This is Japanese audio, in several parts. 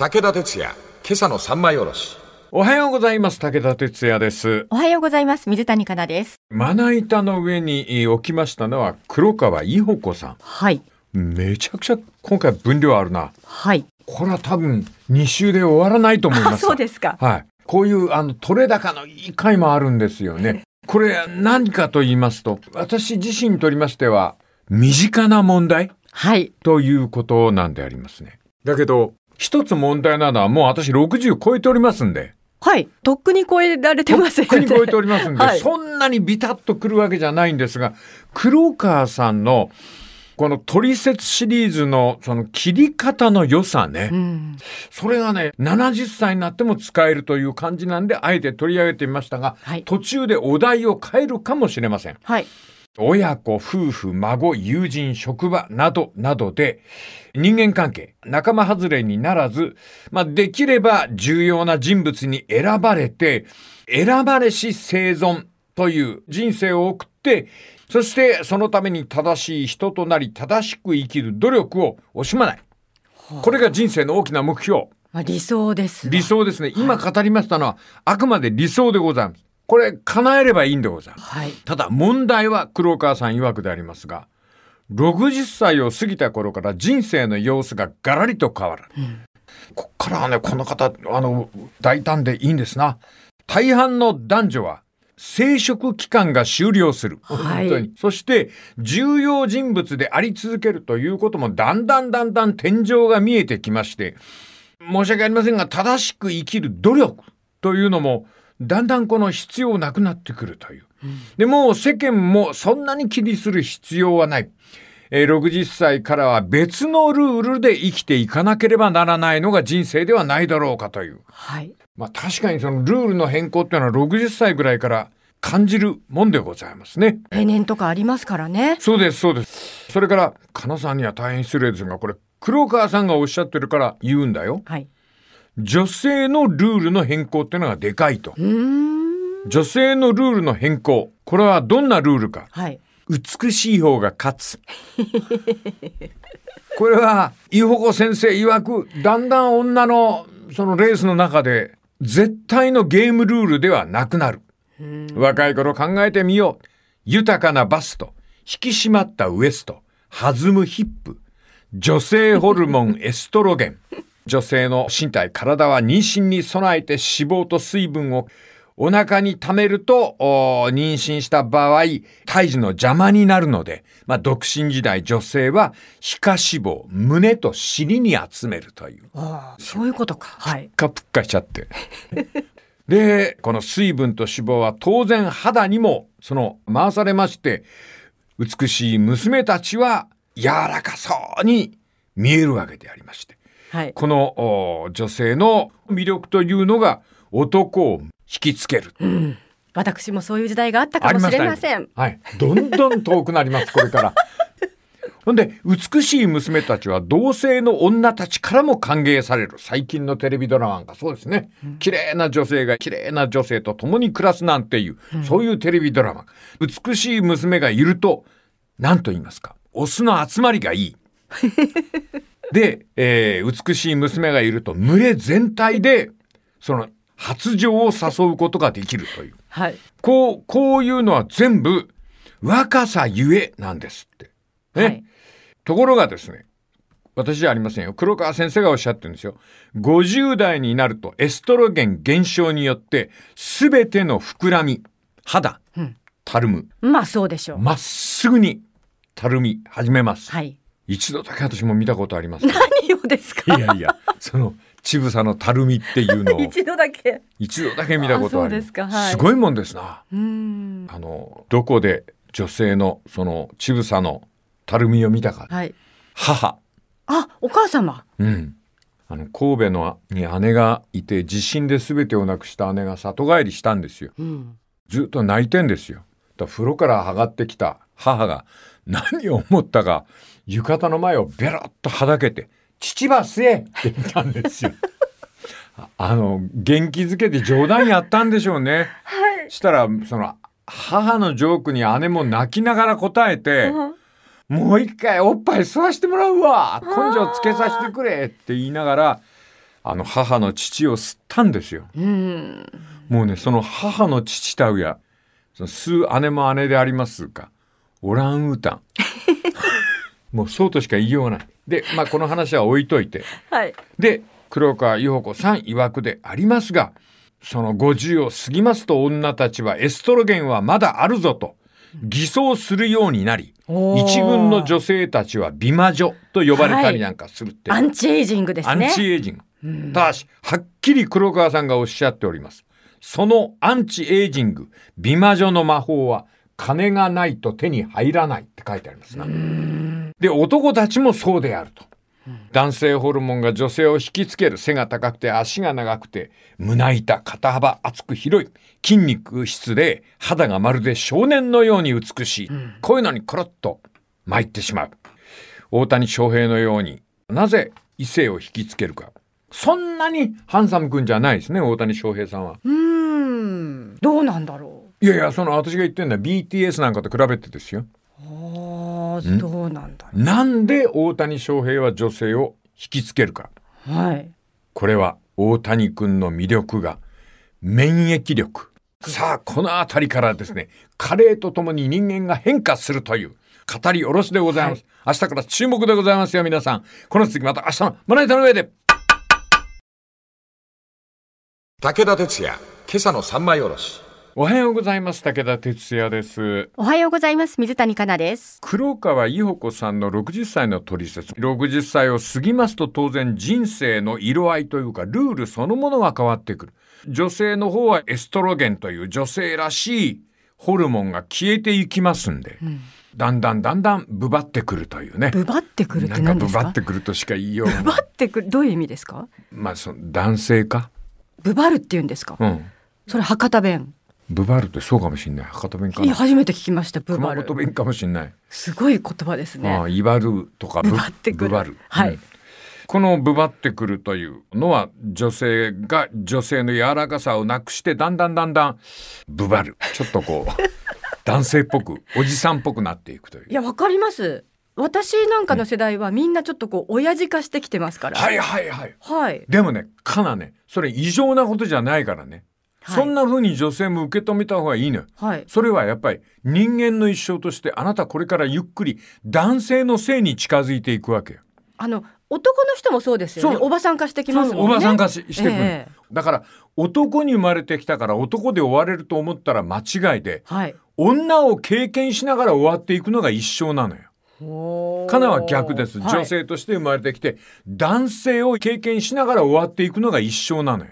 武田鉄矢、今朝の三枚おろし。おはようございます。武田哲也です。おはようございます。水谷香奈です。まな板の上にえー置きましたのは黒川伊保子さはい。ん。めちゃくちゃ今回分量あるな。はい。これは多分2週で終わらないと思いまあ、す。そうですか。はい。こういうあの取れ高のいい回もあるんですよね。これ何かと言いますと、私自身にとりましては身近な問題？はい。ということなんでありますね。だけど、一つ問題なのはもう私60超えておりますんで。はい。とっくに超えられてますよね。とっくに超えておりますんで、はいそんなにビタッとくるわけじゃないんですが、黒川さんのこの取説シリーズのその切り方の良さね、うん。それがね、70歳になっても使えるという感じなんで、あえて取り上げてみましたが、はい途中でお題を変えるかもしれません。はい。親子、夫婦、孫、友人、職場などなどで人間関係、仲間外れにならず、まあ、できれば重要な人物に選ばれて、選ばれし生存という人生を送って、そしてそのために正しい人となり正しく生きる努力を惜しまない。これが人生の大きな目標。まあ、理想ですわ。理想ですね。今語りましたのは、あくまで理想でございます。これ叶えればいいんでございます。はい。ただ問題は黒川さん曰くでありますが、60歳を過ぎた頃から人生の様子がガラリと変わる。こっからはね、この方、あの、大胆でいいんですな。大半の男女は、生殖期間が終了する。はい本当に。そして、重要人物であり続けるということも、だんだんだんだん天井が見えてきまして、申し訳ありませんが、正しく生きる努力というのも、だんだんこの必要なくなってくるという。で、もう世間もそんなに気にする必要はない。えー60歳からは別のルールで生きていかなければならないのが人生ではないだろうかという。はい。まあ確かにそのルールの変更っていうのは60歳ぐらいから感じるもんでございますね。定年とかありますからね。そうです、そうです。それから、かなさんには大変失礼ですが、これ、黒川さんがおっしゃってるから言うんだよ。はい。女性のルールの変更っていうのがでかいと。女性のルールの変更。これはどんなルールか。はい。美しい方が勝つ。これは、伊保子先生曰く、だんだん女のそのレースの中で、絶対のゲームルールではなくなる。若い頃考えてみよう。豊かなバスト、引き締まったウエスト、弾むヒップ、女性ホルモンエストロゲン。女性の身体、体は妊娠に備えて脂肪と水分をお腹に溜めると、お妊娠した場合、胎児の邪魔になるので、まあ、独身時代女性は皮下脂肪、胸と尻に集めるという。ああ、そういうことか。はい。ぷっかぷっかしちゃって。で、この水分と脂肪は当然肌にもその回されまして、美しい娘たちは柔らかそうに見えるわけでありまして、はい。このお女性の魅力というのが男を引きつける。うん。私もそういう時代があったかもしれません。はい。どんどん遠くなります、これから。ほんで、美しい娘たちは同性の女たちからも歓迎される。最近のテレビドラマなんかそうですね。綺麗な女性が綺麗な女性と共に暮らすなんていう、そういうテレビドラマ。美しい娘がいると、何と言いますか。オスの集まりがいい。で、えー美しい娘がいると、群れ全体で、その、発情を誘うことができるという。はい。こう、こういうのは全部若さゆえなんですって。ね。はい。ところがですね、私じゃありませんよ。黒川先生がおっしゃってるんですよ。50代になるとエストロゲン減少によって全ての膨らみ、肌、うんたるむ、まあそうでしょう。まっすぐにたるみ始めます。はい。一度だけ私も見たことあります。い何をですか？やいや、その、ちぶさのたるみっていうのを 一度だけ。一度だけ見たことありあそうですかはいすごいもんですな。あの、どこで女性のそのちぶさのたるみを見たか。はい。母。あ、お母様。うん。あの、神戸のに姉がいて、地震で全てをなくした姉が里帰りしたんですよ。うん。ずっと泣いてんですよ。だ風呂から上がってきた母が何を思ったか、浴衣の前をベロッとはだけて、父は吸えって言ったんですよ。あ あの、元気づけて冗談やったんでしょうね。はい。したら、その、母のジョークに姉も泣きながら答えて、もう一回おっぱい吸わしてもらうわ根性つけさせてくれって言いながら、あの母の父を吸ったんですよ。うん。もうね、その母の父たうや、その吸う姉も姉でありますか、オランウータン。もうそうとしか言いようがない。で、まあこの話は置いといて。はい。で、黒川伊保子さん曰くでありますが、その50を過ぎますと女たちはエストロゲンはまだあるぞと偽装するようになり、一軍の女性たちは美魔女と呼ばれたりなんかするって、アンチエイジングですね。アンチエイジング。ただし、はっきり黒川さんがおっしゃっております。そのアンチエイジング、美魔女の魔法は、金がないと手に入らないって書いてありますな。で、男たちもそうであると。男性ホルモンが女性を引きつける背が高くて足が長くて胸板肩幅厚く広い筋肉質で肌がまるで少年のように美しい、こういうのにコロッと参ってしまう。大谷翔平のようになぜ異性を引きつけるか。そんなにハンサム君じゃないですね大谷翔平さんは。うーん。どうなんだろいやいやその私が言ってるのは BTS なんかと比べてですよう。ああ、どうなんだろなんで大谷翔平は女性を引きつけるかう。はい。これは大谷君の魅力が免疫力。さあ、このあたりからですね、加齢とともに人間が変化するという語り下ろしでございます。明日から注目でございますよ、皆さん。この次また明日のまな板の上で。武田鉄矢、今朝の三枚おろし。おはようございます。武田哲也です。おはようございます。水谷香奈です。黒川伊保子さんの60歳の取説。60歳を過ぎますと当然人生の色合いというかルールそのものが変わってくる。女性の方はエストロゲンという女性らしいホルモンが消えていきますんで、だんだんだんだんブバってくるというね。ブバってくるって何ですか？バってくるとしか言いようがブバない。ってくる、どういう意味ですか？まあその男性か？ブバるって言うんですか、うん。それ博多弁。ブバるってそうかもしんない。博多弁か初めて聞きました、ブバる。熊本弁かもしんない。すごい言葉ですね。ああ、威張るとかブバってくるブバる。はいうんこのブバってくるというのは女性が女性の柔らかさをなくしてだんだんだんだんブバる。ちょっとこう 男性っぽくおじさんっぽくなっていくという。いや、わかります。私なんかの世代はみんなちょっとこう、親父化してきてますから。はいはいはい。はい。でもね、かなね、それ異常なことじゃないからね。はいそんな風に女性も受け止めた方がいいのよ。はい。それはやっぱり人間の一生としてあなたこれからゆっくり男性の性に近づいていくわけよ。あの、男の人もそうですよね。おばさん化してきますもんね。おばさん化ししてくる、ええだから男に生まれてきたから男で終われると思ったら間違いではい。女を経験しながら終わっていくのが一生なのよ。カナは逆です。はい女性として生まれてきて、男性を経験しながら終わっていくのが一生なのよ。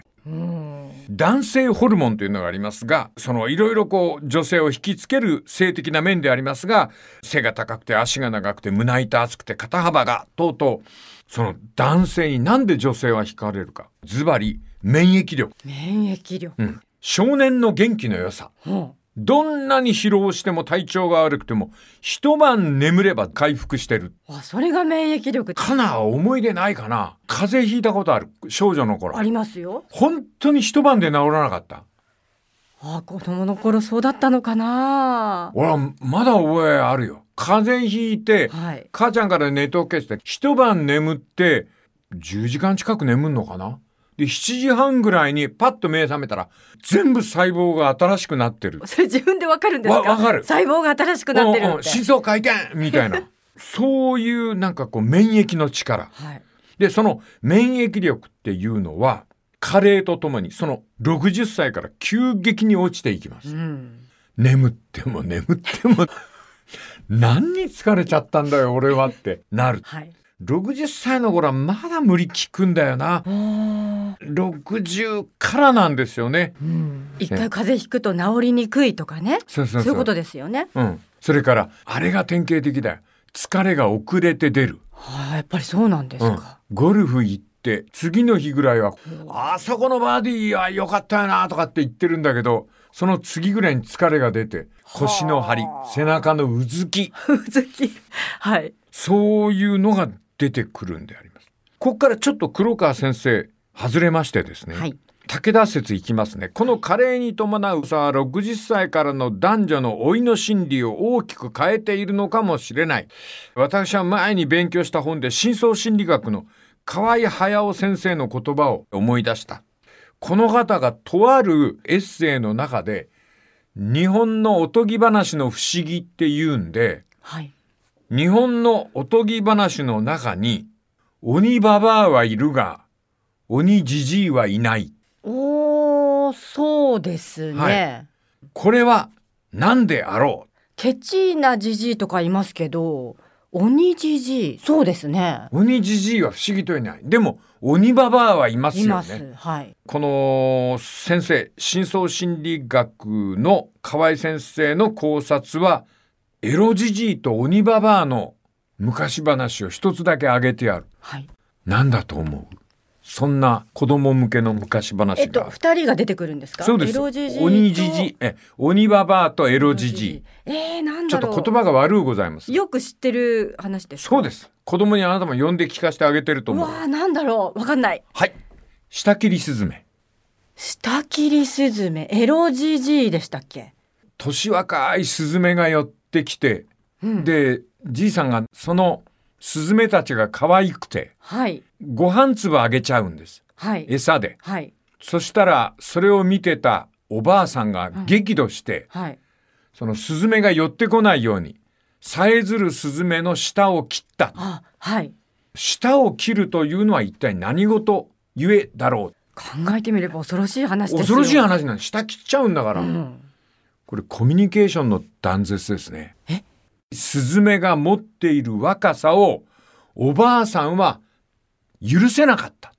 うん男性ホルモンというのがありますが、そのいろいろこう女性を引きつける性的な面でありますが、背が高くて足が長くて胸板厚くて肩幅が、とうとう、その男性になんで女性は惹かれるか。ズバリ、免疫力。免疫力。うん。少年の元気の良さ。うんどんなに疲労しても体調が悪くても、一晩眠れば回復してる。あ、それが免疫力。かなは思い出ないかな風邪ひいたことある。少女の頃あ。りますよ。本当に一晩で治らなかった。あ、子供の頃そうだったのかな。俺はまだ覚えあるよ。風邪ひいて、はい。母ちゃんから寝とけって、一晩眠って、10時間近く眠んのかなで、7時半ぐらいにパッと目覚めたら、全部細胞が新しくなってる。それ自分でわかるんですか？わわかる細胞が新しくなってるって。うんうん心臓回転みたいな。そういうなんかこう免疫の力。はい。で、その免疫力っていうのは、加齢とともに、その60歳から急激に落ちていきます。うん。眠っても眠っても、何に疲れちゃったんだよ、俺はってなる。はい。60歳の頃はまだ無理効くんだよな。あー60からなんですよね。うん。一回風邪ひくと治りにくいとかね。そういうことですよね。うん。それから、あれが典型的だよ。疲れが遅れて出る。はあ、やっぱりそうなんですうんか。。ゴルフ行って、次の日ぐらいは、あそこのバーディーは良かったよなとかって言ってるんだけど、その次ぐらいに疲れが出て、腰の張り、背中のうずき、うずき。はい。そういうのが出てくるんであります。ここからちょっと黒川先生、外れましてですね。はい。武田説いきますね。この加齢に伴うさ、60歳からの男女の老いの心理を大きく変えているのかもしれない。私は前に勉強した本で深層心理学の河合駿先生の言葉を思い出した。この方がとあるエッセイの中で、日本のおとぎ話の不思議って言うんで、はい。日本のおとぎ話の中に、鬼ババアはいるが、鬼じじいはいない。おー、そうですね。はいこれは何であろう？ケチなじじいとかいますけど、鬼じじい、そうですね。鬼じじいは不思議といない。でも、鬼ババアはいますよいます。ね。はい。この先生、深層心理学の河合先生の考察は、エロじじいと鬼ババアの昔話を一つだけ挙げてやる。はい。なんだと思う？そんな子供向けの昔話えっと、が。二人が出てくるんですか？そうです。エロじじいと鬼じじい、え、鬼ババアとエロじじい。。えー、なんちょっ。と言葉が悪うございます。よく知ってる話ですか？そうです。子供にあなたも呼んで聞かせてあげてると思う。うわー、なんだろう。わかんない。はい。下切りスズメ。下切りスズメ、エロじじいでしたっけ？年若いスズメが寄ってきて、うん。で、じいさんがそのスズメたちが可愛くて、はい。ご飯粒あげちゃうんです。はい。餌で。はい。そしたら、それを見てたおばあさんが激怒して、はい。そのスズメが寄ってこないように、さえずるスズメの舌を切った。あ、はい。舌を切るというのは一体何事ゆえだろ考えてみれば恐ろしい話う。ですよ。恐ろしい話なん。舌切っちゃうんだから。うん。これコミュニケーションの断絶ですね。え？スズメが持っている若さをおばあさんは許せなかった。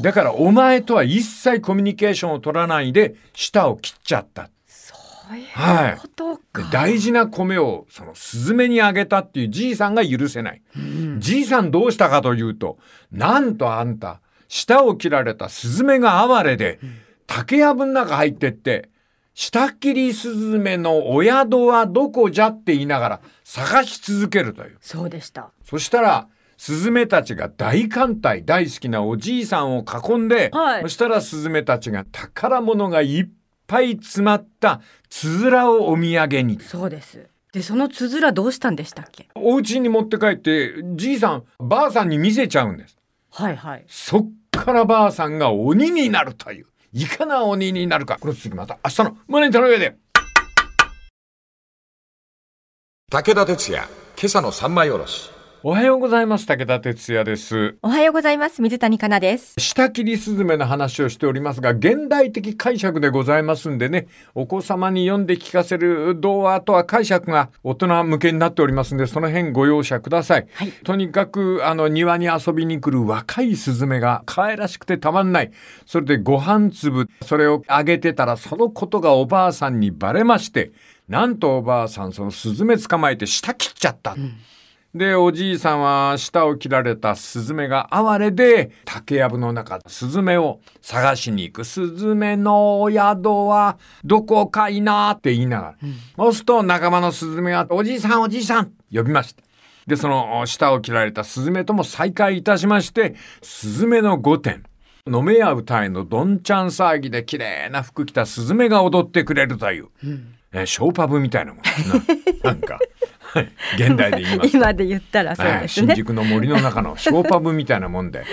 だからお前とは一切コミュニケーションを取らないで舌を切っちゃった。そういうはいことでか。大事な米をそのスズメにあげたっていうじいさんが許せない。うんじいさんどうしたかというと、なんとあんた、舌を切られたスズメが哀れで、竹やぶの中入ってって、下切りスズメのお宿はどこじゃって言いながら探し続けるという。そうでした。そしたら、スズメたちが大艦隊、大好きなおじいさんを囲んで、はいそしたらスズメたちが宝物がいっぱい詰まったつづらをお土産に。そうです。で、そのつづらどうしたんでしたっけ？お家に持って帰って、じいさん、ばあさんに見せちゃうんです。はいはい。そっからばあさんが鬼になるという。いかな鬼になるか。この続きまた明日の胸に手の上で。武田鉄矢、今朝の三枚おろし。おはようございます。武田哲也です。おはようございます。水谷香奈です。下切りスズメの話をしておりますが、現代的解釈でございますんでね、お子様に読んで聞かせる童話とは解釈が大人向けになっておりますんで、その辺ご容赦ください。はいとにかく、あの、庭に遊びに来る若いスズメが可愛らしくてたまんない。それでご飯粒、それをあげてたら、そのことがおばあさんにバレまして、なんとおばあさん、そのスズメ捕まえて舌切っちゃった。で、おじいさんは舌を切られたスズメが哀れで、竹やぶの中、スズメを探しに行く。スズメのお宿はどこかいなって言いながら。そうすると仲間のスズメが、おじいさんおじいさん呼びました。で、その舌を切られたスズメとも再会いたしまして、スズメの御殿。飲めや歌いのどんちゃん騒ぎで綺麗な服着たスズメが踊ってくれるという、えーショーパブみたいなもんですな。なんか、はい現代で言いますと今で言ったらそうはいですね。新宿の森の中のショーパブみたいなもんで。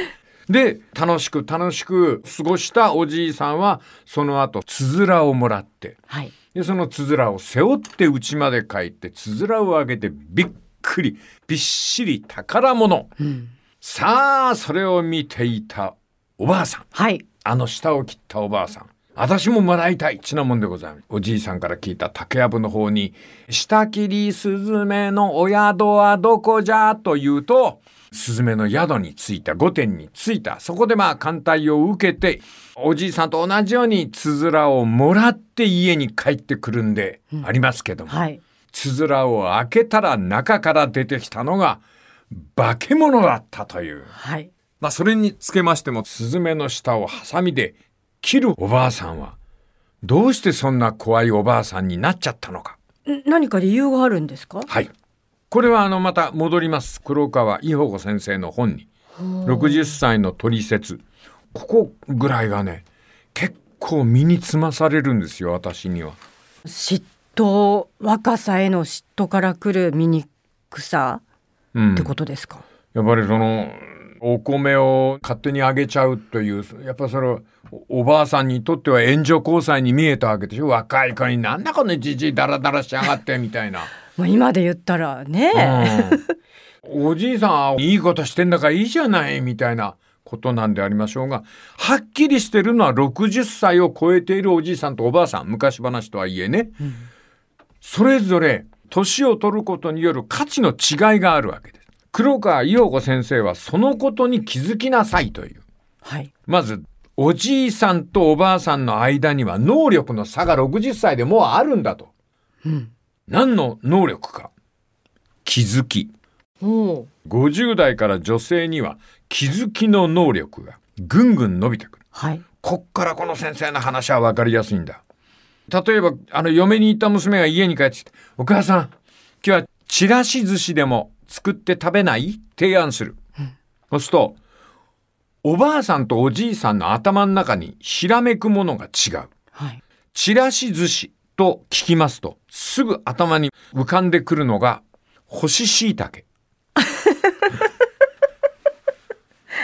で、楽しく楽しく過ごしたおじいさんは、その後、つづらをもらって、はい。で、そのつづらを背負って家まで帰って、つづらをあげてびっくり、びっしり宝物。うん。さあ、それを見ていたおばあさん。はい。あの舌を切ったおばあさん。私ももらいたい。ちなもんでございます。おじいさんから聞いた竹やぶの方に、下切りスズメのお宿はどこじゃと言うと、スズメの宿に着いた、御殿に着いた。そこでまあ、艦隊を受けて、おじいさんと同じようにつづらをもらって家に帰ってくるんで、ありますけども。はい。つづらを開けたら中から出てきたのが、化け物だったという。はい。まあ、それにつけましても、スズメの下をハサミで切るおばあさんは、どうしてそんな怖いおばあさんになっちゃったのか。ん何か理由があるんですか？はい。これはあの、また戻ります。黒川伊保子先生の本に。60歳の取説。ここぐらいがね、結構身につまされるんですよ、私には。嫉妬、若さへの嫉妬から来る醜さうん。ってことですか、やっぱりそのお米を勝手にあげちゃうという、やっぱそれおばあさんにとっては援助交際に見えたわけでしょ？若い子になんだこのじじいダラダラしやがってみたいな。今で言ったらね、うん、おじいさんはいいことしてんだからいいじゃないみたいなことなんでありましょうが、はっきりしてるのは60歳を超えているおじいさんとおばあさん、昔話とはいえね、うん、それぞれ年を取ることによる価値の違いがあるわけです。黒川伊代子先生はそのことに気づきなさいという。はい。まず、おじいさんとおばあさんの間には能力の差が60歳でもうあるんだと。うん。何の能力か？気づき。50代から女性には気づきの能力がぐんぐん伸びてくる。はい。こっからこの先生の話は分かりやすいんだ。例えば、あの、嫁に行った娘が家に帰ってきて、お母さん、今日はちらし寿司でも作って食べない？提案する。うん、そうすると、おばあさんとおじいさんの頭の中にひらめくものが違う。はい。ちらし寿司と聞きますと、すぐ頭に浮かんでくるのが、干し椎茸。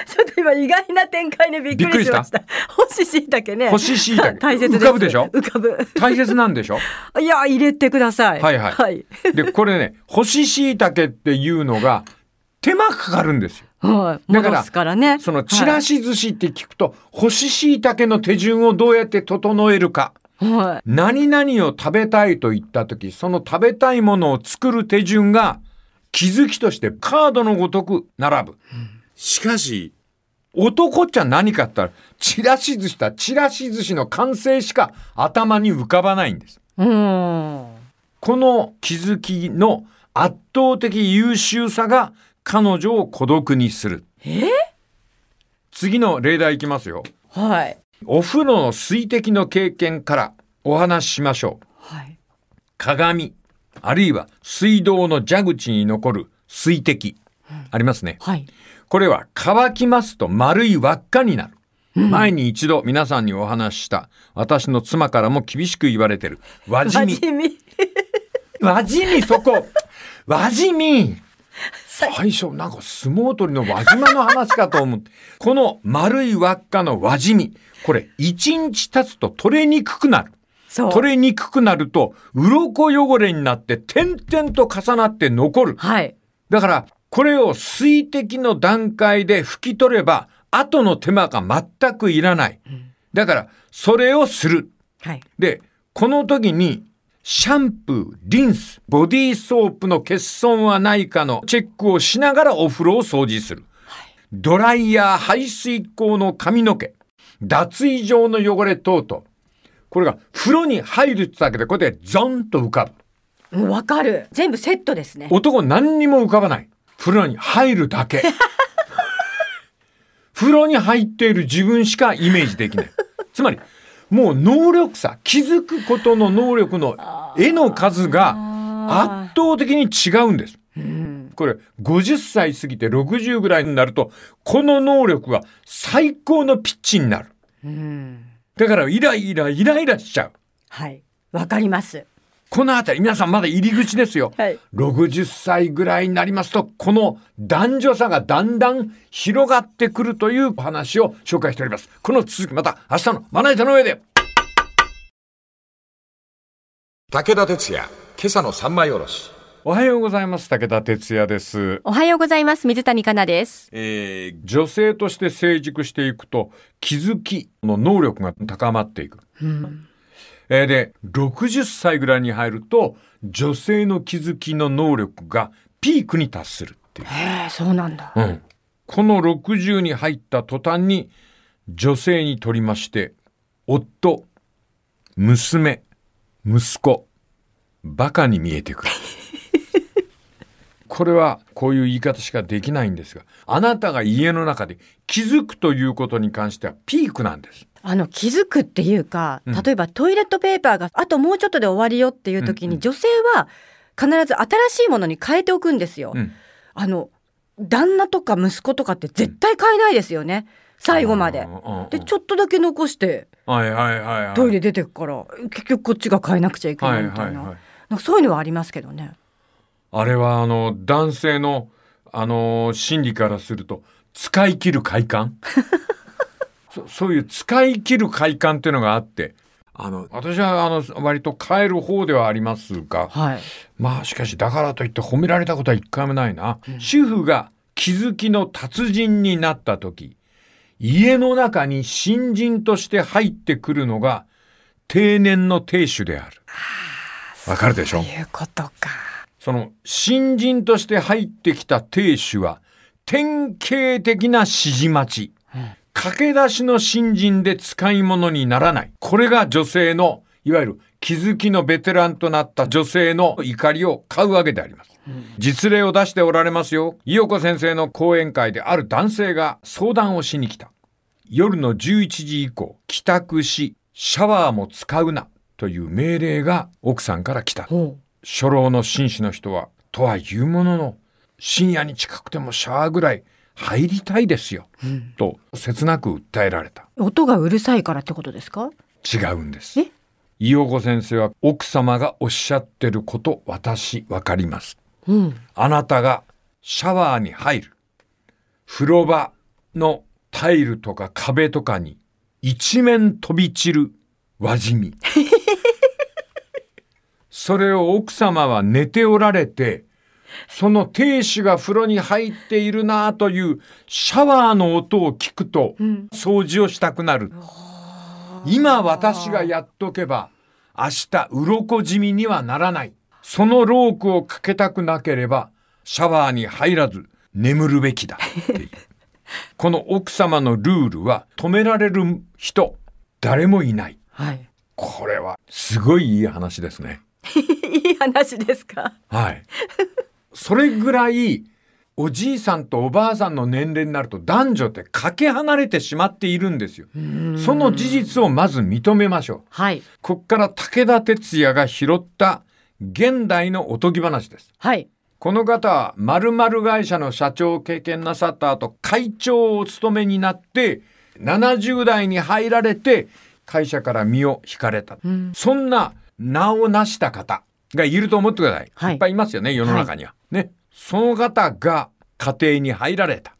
ちょっと今意外な展開でびっくりしました。干し椎茸ね。干し椎茸。大切浮かぶでしょ？浮かぶ。大切なんでしょ？いや、入れてください。はいはい。はい、で、これね、干し椎茸っていうのが、手間かかるんですよ。はい。だから、からね、その、ちらし寿司って聞くと、はい、干し椎茸の手順をどうやって整えるか。はい。何々を食べたいと言った時、その食べたいものを作る手順が、気づきとしてカードのごとく並ぶ。うん、しかし、男っちゃ何かって言ったら、ちらし寿司だ、ちらし寿司の完成しか頭に浮かばないんです。うん。この気づきの圧倒的優秀さが彼女を孤独にする。え？次の例題いきますよ。はい。お風呂の水滴の経験からお話ししましょう。はい。鏡、あるいは水道の蛇口に残る水滴、うん、ありますね。はい。これは乾きますと丸い輪っかになる。うん、前に一度皆さんにお話しした私の妻からも厳しく言われてる輪じみ。輪じみそこ 輪じみ最初なんか相撲取りの輪島の話かと思う。この丸い輪っかの輪じみ。これ一日経つと取れにくくなる。取れにくくなると鱗汚れになって点々と重なって残る。はい。だからこれを水滴の段階で拭き取れば、後の手間が全くいらない。だから、それをする。はい、で、この時に、シャンプー、リンス、ボディーソープの欠損はないかのチェックをしながらお風呂を掃除する。はい、ドライヤー、排水口の髪の毛、脱衣場の汚れ等々。これが風呂に入るってだけでこうやってゾンと浮かぶ。わかる。全部セットですね。男何にも浮かばない。風呂に入るだけ。風呂に入っている自分しかイメージできない。つまり、もう能力差、気づくことの能力の絵の数が圧倒的に違うんです。これ、50歳過ぎて60ぐらいになると、この能力が最高のピッチになる。だから、イライラ、イライラしちゃう。はい。わかります。この辺り、皆さんまだ入り口ですよ。はい、60歳ぐらいになりますと、この男女差がだんだん広がってくるという話を紹介しております。この続きまた明日のまな板の上で。武田鉄矢、今朝の三枚おろし。おはようございます。武田哲也です。おはようございます。水谷香奈です。えー、女性として成熟していくと、気づきの能力が高まっていく。うんえー、で、60歳ぐらいに入ると、女性の気づきの能力がピークに達するっていう。へえ、そうなんだ。うん。この60に入った途端に、女性にとりまして、夫、娘、息子、バカに見えてくる。これはこういう言い方しかできないんですが、あなたが家の中で気づくということに関してはピークなんです。あの気づくっていうか、例えばトイレットペーパーがあともうちょっとで終わりよっていう時に、女性は必ず新しいものに変えておくんですよ。うん、あの旦那とか息子とかって絶対変えないですよね。最後まで。でちょっとだけ残して、はいはいはいはい、トイレ出てくから結局こっちが変えなくちゃいけないみたいな,、なんかそういうのはありますけどね。あれはあの男性のあの心理からすると使い切る快感？そそういう使い切る快感っていうのがあってあの私はあの割と変える方ではありますが、はい。まあしかしだからといって褒められたことは一回もないな、主婦が気づきの達人になった時家の中に新人として入ってくるのが定年の亭主であるわかるでしょ？そういうことか。その新人として入ってきた亭主は典型的な指示待ち。駆け出しの新人で使い物にならない。これが女性の、いわゆる気づきのベテランとなった女性の怒りを買うわけであります。実例を出しておられますよ。伊代子先生の講演会である男性が相談をしに来た。夜の11時以降、帰宅し、シャワーも使うな、という命令が奥さんから来た。ほ初老の紳士の人は、とは言うものの、深夜に近くてもシャワーぐらい入りたいですよ、と切なく訴えられた。う。音がうるさいからってことですか？違うんですえ？伊代子先生は奥様がおっしゃってること私わかります。うん。あなたがシャワーに入る。風呂場のタイルとか壁とかに一面飛び散る輪染み。それを奥様は寝ておられて、その亭主が風呂に入っているなというシャワーの音を聞くと掃除をしたくなる。今私がやっとけば明日鱗染みにはならない。そのロークをかけたくなければシャワーに入らず眠るべきだっていう。この奥様のルールは止められる人誰もいない。はい。これはすごいいい話ですね。いい話ですか？はい。それぐらいおじいさんとおばあさんの年齢になると男女ってかけ離れてしまっているんですよ。その事実をまず認めましょう。はい。こっから武田鉄矢が拾った現代のおとぎ話です。はい。この方は〇〇会社の社長を経験なさった後会長をお務めになって70代に入られて会社から身を引かれた。そんな名を成した方がいると思ってください。はいいっぱいいますよね、世の中には。ね。その方が家庭に入られた。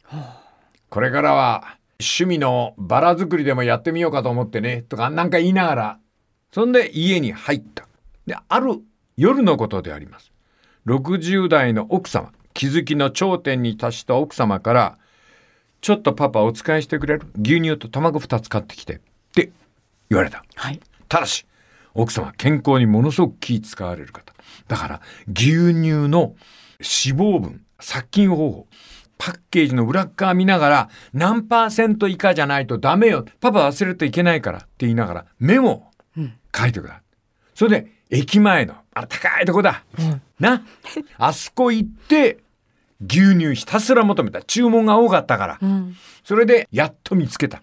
これからは趣味のバラ作りでもやってみようかと思ってね、とかなんか言いながら、そんで家に入った。で、ある夜のことであります。60代の奥様、気づきの頂点に達した奥様から、ちょっとパパお使いしてくれる？牛乳と卵2つ買ってきて。って言われた。はい。ただし、奥様健康にものすごく気使われる方。だから、牛乳の脂肪分、殺菌方法、パッケージの裏っ側見ながら、何パーセント以下じゃないとダメよ。パパ忘れるといけないからって言いながら、メモを書いてください。それで、駅前の、あの高いとこだ。な。あそこ行って、牛乳ひたすら求めた。注文が多かったから。それで、やっと見つけた。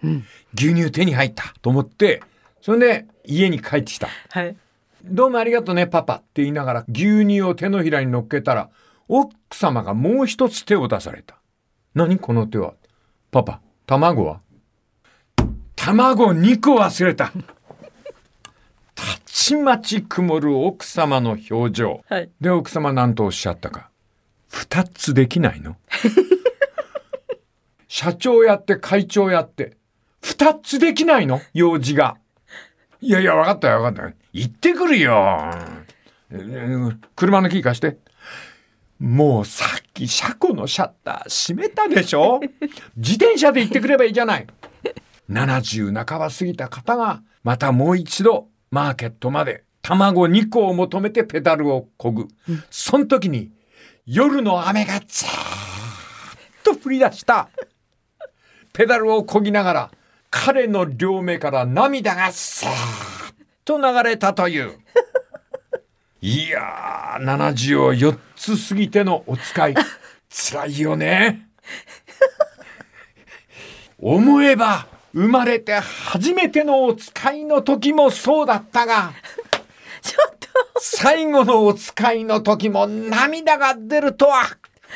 牛乳手に入ったと思って、それで家に帰ってきた。はい。どうもありがとうね、パパって言いながら牛乳を手のひらに乗っけたら、奥様がもう一つ手を出された。何この手はパパ、卵は卵2個忘れた。たちまち曇る奥様の表情。はいで、奥様何とおっしゃったか。二つできないの 社長やって会長やって、二つできないの？用事が。いやいや、わかったよ、わかったよ。行ってくるよ。車のキー貸して。もうさっき車庫のシャッター閉めたでしょ？自転車で行ってくればいいじゃない。70半ば過ぎた方が、またもう一度、マーケットまで卵2個を求めてペダルを漕ぐ。その時に、夜の雨がザーッと降り出した。ペダルを漕ぎながら、彼の両目から涙がさーっと流れたという。いやー、70を4つ過ぎてのお使い。辛いよね。思えば、生まれて初めてのお使いの時もそうだったが、ちょっと。最後のお使いの時も涙が出るとは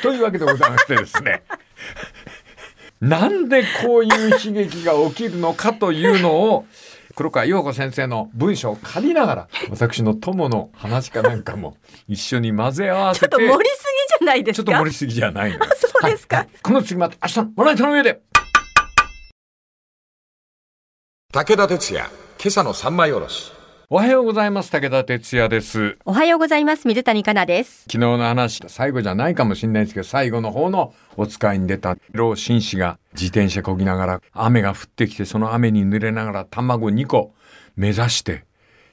というわけでございましてですね。なんでこういう悲劇が起きるのかというのを、黒川陽子先生の文章を借りながら、私の友の話かなんかも一緒に混ぜ合わせて、ちょっと盛りすぎじゃないですか？ちょっと盛りすぎじゃないのよ。そ うそうですか、はいこの次また明日のまな板の上で武田鉄矢、今朝の三枚おろし。おはようございます。武田哲也です。おはようございます。水谷香奈です。昨日の話最後じゃないかもしれないですけど最後の方のお使いに出た老紳士が自転車こぎながら雨が降ってきてその雨に濡れながら卵2個目指して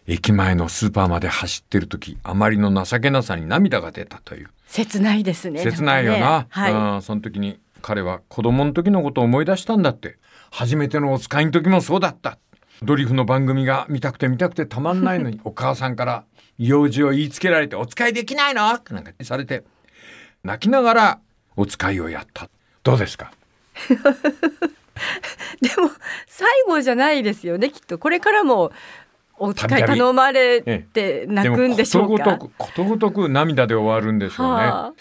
駅前のスーパーまで走ってる時あまりの情けなさに涙が出たという。切ないですね切ないよな、はい、うんその時に彼は子供の時のことを思い出したんだって。初めてのお使いの時もそうだったドリフの番組が見たくて見たくてたまんないのにお母さんから用事を言いつけられてお使いできないの？なんかされて泣きながらお使いをやった。どうですか？でも最後じゃないですよねきっと。これからもお使い頼まれて泣くんでしょうか？ことごとくことごとく涙で終わるんでしょうね、はあ。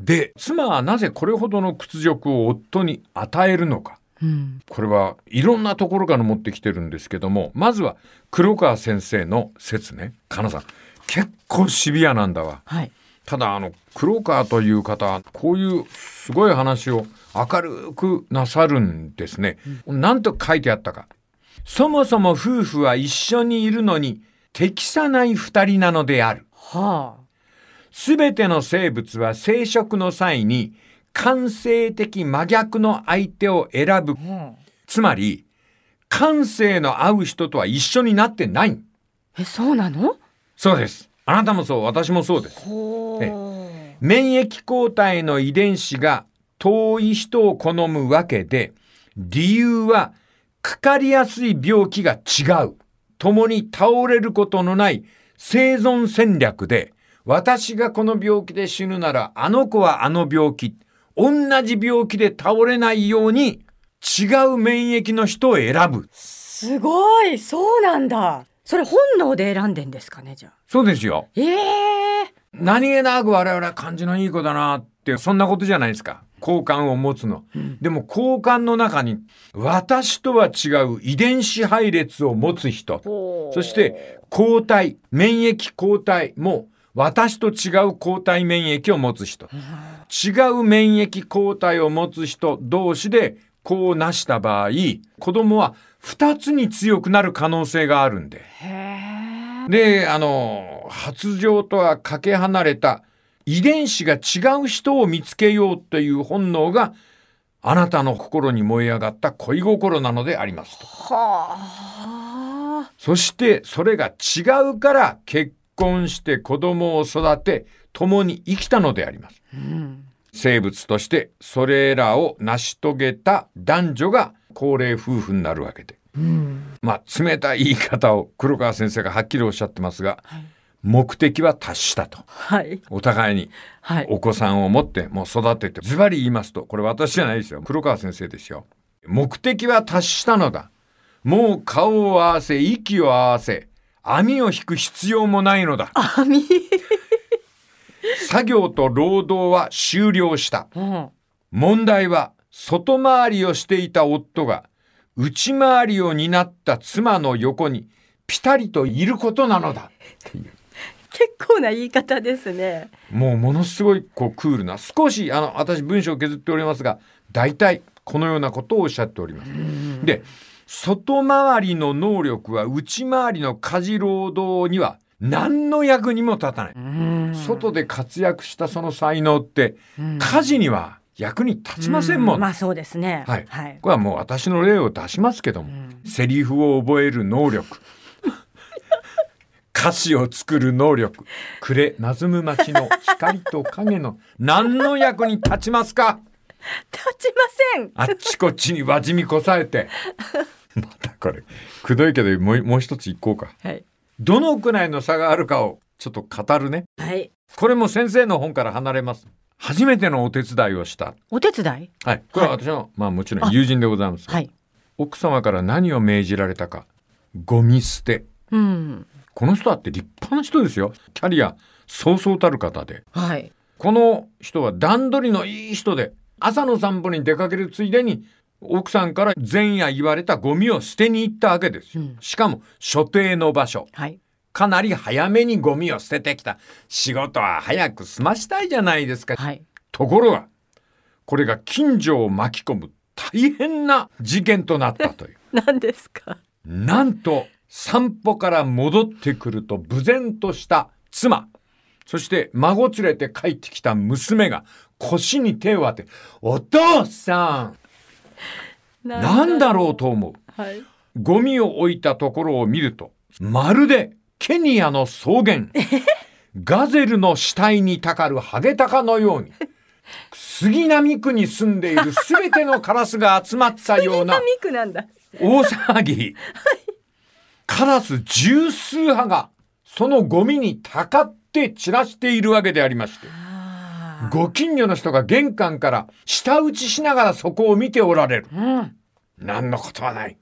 で妻はなぜこれほどの屈辱を夫に与えるのか？うん。これはいろんなところから持ってきてるんですけどもまずは黒川先生の説ね。かなさん結構シビアなんだわ。はい。ただあの黒川という方はこういうすごい話を明るくなさるんですね、なんと書いてあったか。そもそも夫婦は一緒にいるのに適さない二人なのである。はすべての生物は生殖の際に感性的真逆の相手を選ぶあ、つまり、感性の合う人とは一緒になってない。えそうなの？そうです。あなたもそう、私もそうです。免疫抗体の遺伝子が遠い人を好むわけで、理由はかかりやすい病気が違う。共に倒れることのない生存戦略で、私がこの病気で死ぬなら、あの子はあの病気。同じ病気で倒れないように、違う免疫の人を選ぶ。すごい。そうなんだ。それ本能で選んでんですかねじゃあ。そうですよ。ええ何気なく我々は感じのいい子だなってそんなことじゃないですか。好感を持つの、でも好感の中に私とは違う遺伝子配列を持つ人。そして抗体免疫抗体も私と違う抗体免疫を持つ人違う免疫抗体を持つ人同士でこうなした場合子供は2つに強くなる可能性があるんで。で、あの、発情とはかけ離れた遺伝子が違う人を見つけようという本能があなたの心に燃え上がった恋心なのでありますと。はあそしてそれが違うから結婚して子供を育て共に生きたのであります。うん生物としてそれらを成し遂げた男女が高齢夫婦になるわけで。うんまあ冷たい言い方を黒川先生がはっきりおっしゃってますが、はい。目的は達したと。はい。お互いにはい。お子さんを持ってもう育ててズバリ言いますとこれ私じゃないですよ。黒川先生ですよ。目的は達したのだ。もう顔を合わせ息を合わせ網を引く必要もないのだ。網？作業と労働は終了した。うん問題は外回りをしていた夫が内回りを担った妻の横にピタリといることなのだ。結構な言い方ですね。もうものすごいこうクールな少しあの私文章を削っておりますが大体このようなことをおっしゃっております。で外回りの能力は内回りの家事労働には何の役にも立たない。外で活躍したその才能って家事には役に立ちませんもん。まあそうですね。はい。はい。これはもう私の例を出しますけども、セリフを覚える能力。歌詞を作る能力。暮れなずむ街の光と影の何の役に立ちますか？立ちません。あっちこっちに輪じみこさえて。またこれ。くどいけどもうもう一ついこうか。はいどのくらいの差があるかをちょっと語るね。はい。これも先生の本から離れます。初めてのお手伝いをした。お手伝い？はい。これは私の、まあ。もちろん友人でございます。はい。奥様から何を命じられたか。ゴミ捨て。うん。この人だって立派な人ですよ。キャリアそうそうたる方で。はい。この人は段取りのいい人で朝の散歩に出かけるついでに奥さんから前夜言われたゴミを捨てに行ったわけですよ、うん。しかも所定の場所。はい。かなり早めにゴミを捨ててきた。仕事は早く済ましたいじゃないですか、はい。ところがこれが近所を巻き込む大変な事件となったという。何ですか？なんと散歩から戻ってくると無然とした妻、そして孫連れて帰ってきた娘が腰に手を当て、お父さんなんだろうと思う。はい。ゴミを置いたところを見ると、まるでケニアの草原、ガゼルの死体にたかるハゲタカのように、杉並区に住んでいるすべてのカラスが集まったようなミクなんだ。大騒ぎ。カラス十数羽がそのゴミにたかって散らしているわけでありまして、ご近所の人が玄関から舌打ちしながらそこを見ておられる。うん。何のことはない。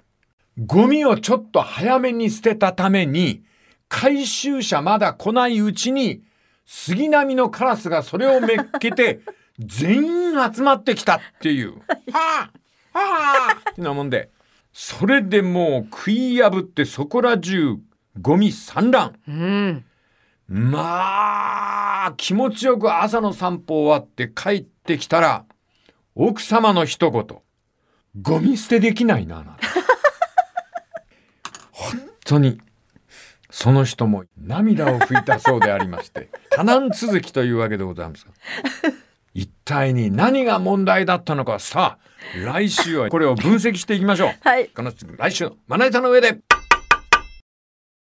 ゴミをちょっと早めに捨てたために、回収車まだ来ないうちに、杉並のカラスがそれをめっけて、全員集まってきたっていう。はあはあってなもんで、それでもう食い破ってそこら中ゴミ散乱。うん。まあ、気持ちよく朝の散歩終わって帰ってきたら、奥様の一言、ゴミ捨てできないな、なんて 本当に、その人も涙を拭いたそうでありまして、多難続きというわけでございます。一体に何が問題だったのか、さあ、来週はこれを分析していきましょう。はい。この来週のまな板の上で。